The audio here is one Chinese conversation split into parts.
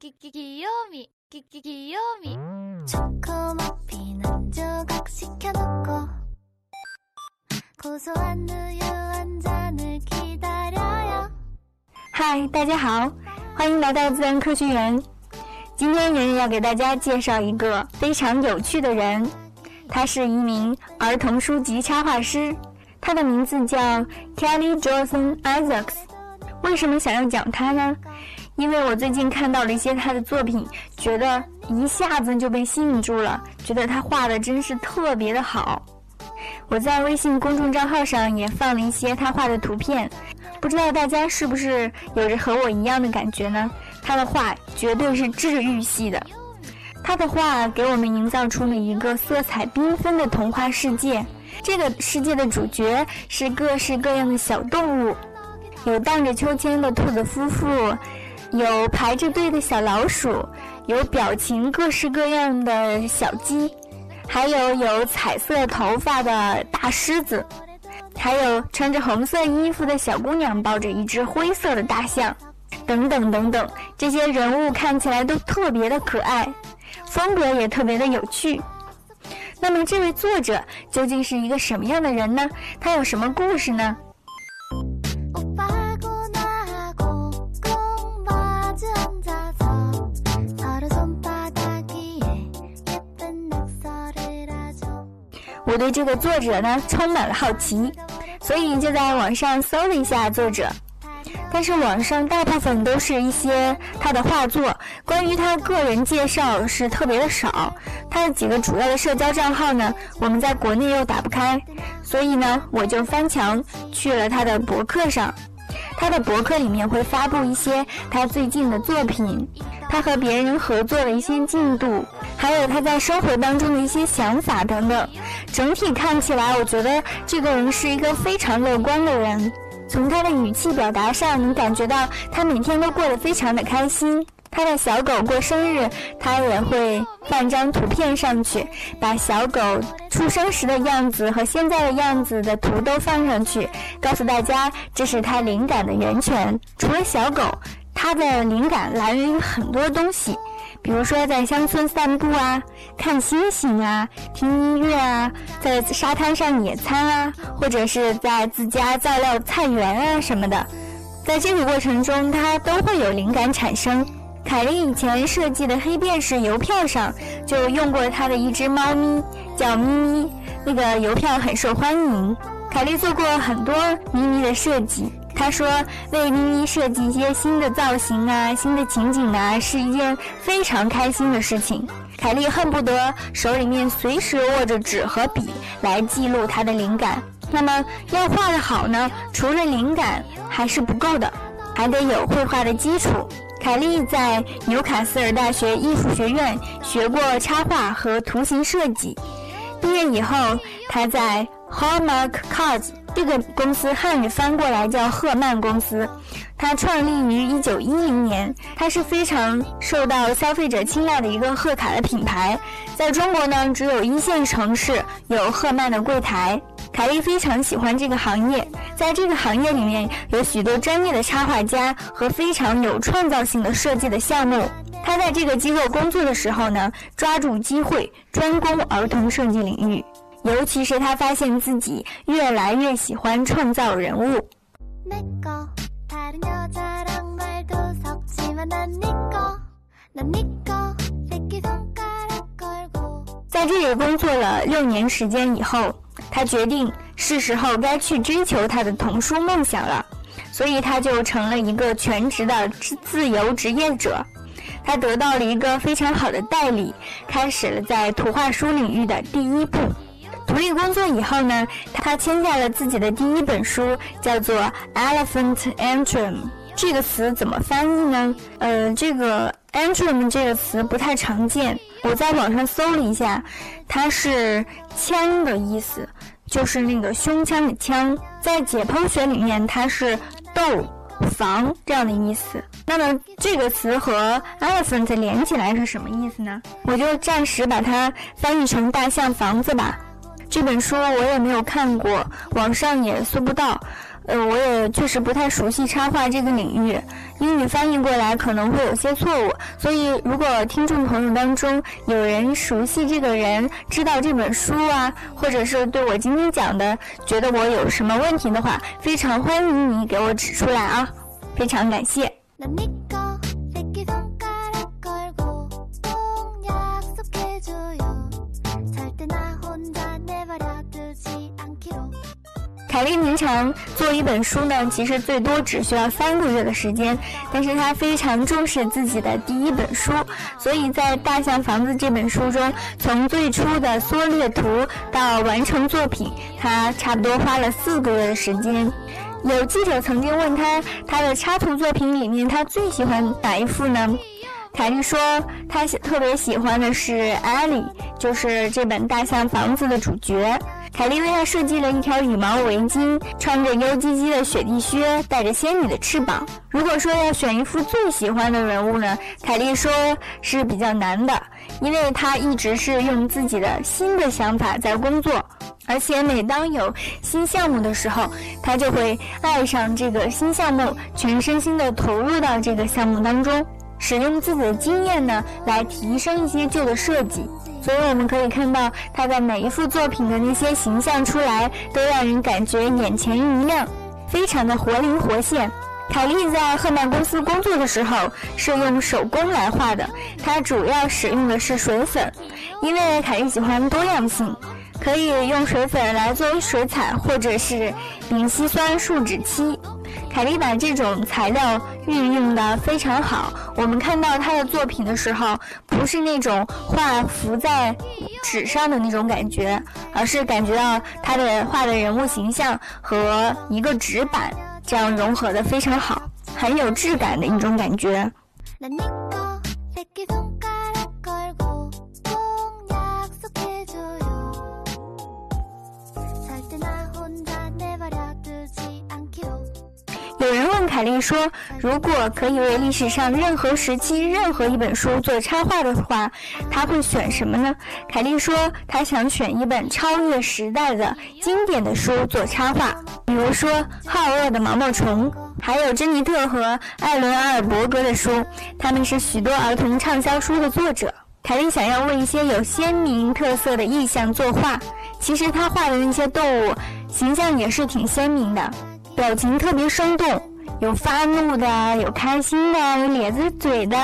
きききよみきききよみ 초코머핀 한 조각 시켜놓고 고소한 우유 한 잔을 기다려요 嗨，大家好，欢迎来到自然科学园。今天圆圆要给大家介绍一个非常有趣的人，他是一名儿童书籍插画师，他的名字叫 Kelly Johnson Isaacs。为什么想要讲他呢？ 因为我最近看到了一些他的作品，觉得一下子就被吸引住了，觉得他画的真是特别的好。我在微信公众账号上也放了一些他画的图片，不知道大家是不是有着和我一样的感觉呢？他的画绝对是治愈系的，他的画给我们营造出了一个色彩缤纷的童话世界。这个世界的主角是各式各样的小动物，有荡着秋千的兔子夫妇，有排着队的小老鼠，有表情各式各样的小鸡。还有有彩色头发的大狮子，还有穿着红色衣服的小姑娘抱着一只灰色的大象，等等等等，这些人物看起来都特别的可爱，风格也特别的有趣。那么，这位作者究竟是一个什么样的人呢？他有什么故事呢？我对这个作者呢充满了好奇，所以就在网上搜了一下作者。但是网上大部分都是一些他的画作，关于他个人介绍是特别的少。他的几个主要的社交账号呢，我们在国内又打不开，所以呢，我就翻墙去了他的博客上。他的博客里面会发布一些他最近的作品，他和别人合作的一些进度，还有他在生活当中的一些想法等等。整体看起来，我觉得这个人是一个非常乐观的人。从他的语气表达上，能感觉到他每天都过得非常的开心。他的小狗过生日，他也会放张图片上去，把小狗出生时的样子和现在的样子的图都放上去，告诉大家这是他灵感的源泉。除了小狗，他的灵感来源于很多东西。比如说在乡村散步啊，看星星啊，听音乐啊，在沙滩上野餐啊，或者是在自家造料菜园啊什么的，在这个过程中，他都会有灵感产生。凯莉以前设计的黑便士邮票上就用过他的一只猫咪，叫咪咪，那个邮票很受欢迎。凯莉做过很多咪咪的设计。他说：“为咪咪设计一些新的造型啊，新的情景啊，是一件非常开心的事情。”凯莉恨不得手里面随时握着纸和笔来记录她的灵感。那么要画得好呢，除了灵感还是不够的，还得有绘画的基础。凯莉在纽卡斯尔大学艺术学院学过插画和图形设计，毕业以后，她在 Hallmark Cards。这个公司汉语翻过来叫赫曼公司，它创立于一九一零年，它是非常受到消费者青睐的一个贺卡的品牌。在中国呢，只有一线城市有赫曼的柜台。凯莉非常喜欢这个行业，在这个行业里面有许多专业的插画家和非常有创造性的设计的项目。他在这个机构工作的时候呢，抓住机会专攻儿童设计领域。尤其是他发现自己越来越喜欢创造人物。在这里工作了六年时间以后他决定是时候该去追求他的童书梦想了所以他就成了一个全职的自由职业者。他得到了一个非常好的代理开始了在图画书领域的第一步。独立工作以后呢，他签下了自己的第一本书，叫做《Elephant Antrum》。这个词怎么翻译呢？呃，这个 antrum 这个词不太常见，我在网上搜了一下，它是枪的意思，就是那个胸腔的腔。在解剖学里面，它是斗、房这样的意思。那么这个词和 elephant 连起来是什么意思呢？我就暂时把它翻译成大象房子吧。这本书我也没有看过，网上也搜不到。呃，我也确实不太熟悉插画这个领域，英语翻译过来可能会有些错误。所以，如果听众朋友当中有人熟悉这个人，知道这本书啊，或者是对我今天讲的觉得我有什么问题的话，非常欢迎你给我指出来啊，非常感谢。凯莉平常做一本书呢，其实最多只需要三个月的时间，但是她非常重视自己的第一本书，所以在《大象房子》这本书中，从最初的缩略图到完成作品，她差不多花了四个月的时间。有记者曾经问她，她的插图作品里面，她最喜欢哪一幅呢？凯莉说，她特别喜欢的是艾莉，就是这本《大象房子》的主角。凯莉为他设计了一条羽毛围巾，穿着优唧唧的雪地靴，带着仙女的翅膀。如果说要选一副最喜欢的人物呢？凯莉说是比较难的，因为他一直是用自己的新的想法在工作，而且每当有新项目的时候，他就会爱上这个新项目，全身心的投入到这个项目当中，使用自己的经验呢来提升一些旧的设计。所以我们可以看到，他的每一幅作品的那些形象出来，都让人感觉眼前一亮，非常的活灵活现。凯莉在赫曼公司工作的时候是用手工来画的，她主要使用的是水粉，因为凯莉喜欢多样性，可以用水粉来作为水彩，或者是丙烯酸树脂漆。凯莉把这种材料运用的非常好。我们看到她的作品的时候，不是那种画浮在纸上的那种感觉，而是感觉到她的画的人物形象和一个纸板这样融合的非常好，很有质感的一种感觉。凯莉说：“如果可以为历史上任何时期、任何一本书做插画的话，他会选什么呢？”凯莉说：“他想选一本超越时代的经典的书做插画，比如说好饿的毛毛虫，还有珍妮特和艾伦·阿尔伯格的书，他们是许多儿童畅销书的作者。凯莉想要为一些有鲜明特色的意象作画，其实他画的那些动物形象也是挺鲜明的。”表情特别生动，有发怒的，有开心的，有咧着嘴的，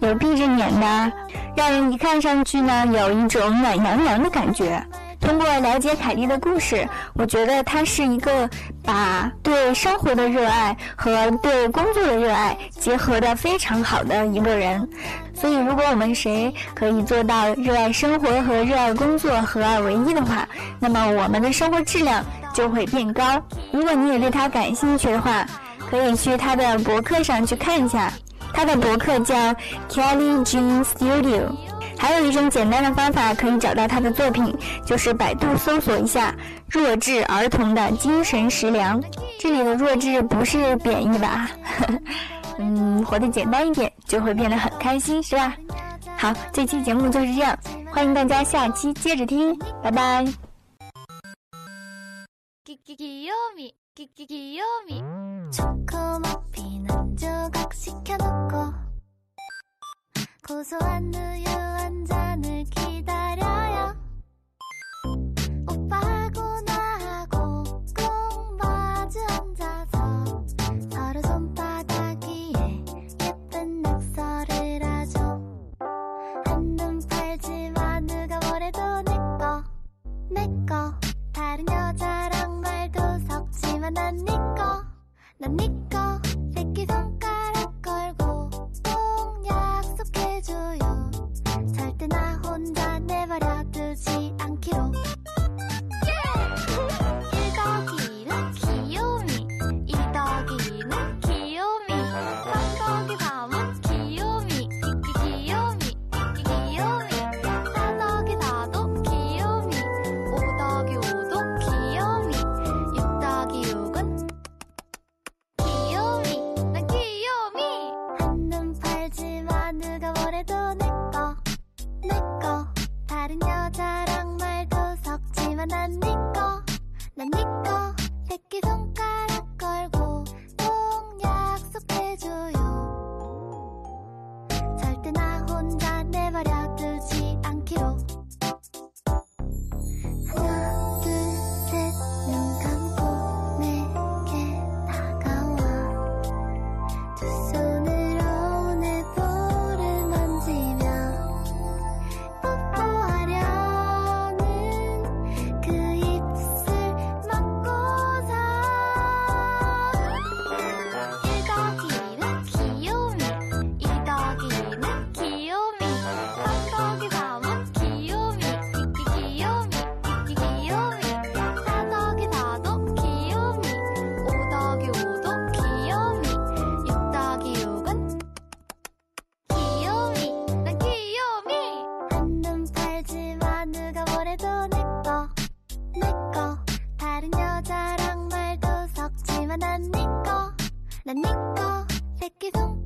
有闭着眼的，让人一看上去呢，有一种暖洋洋的感觉。通过了解凯莉的故事，我觉得她是一个把对生活的热爱和对工作的热爱结合的非常好的一个人。所以，如果我们谁可以做到热爱生活和热爱工作合二为一的话，那么我们的生活质量就会变高。如果你也对他感兴趣的话，可以去他的博客上去看一下，他的博客叫 Kelly Jean Studio。还有一种简单的方法可以找到他的作品，就是百度搜索一下“弱智儿童的精神食粮”。这里的弱智不是贬义吧？嗯，活得简单一点，就会变得很开心，是吧？好，这期节目就是这样，欢迎大家下期接着听，拜拜。 끼끼기요미 초코머핀은 조각 시켜놓고 고소한 우유 한 잔을 The Nick 石像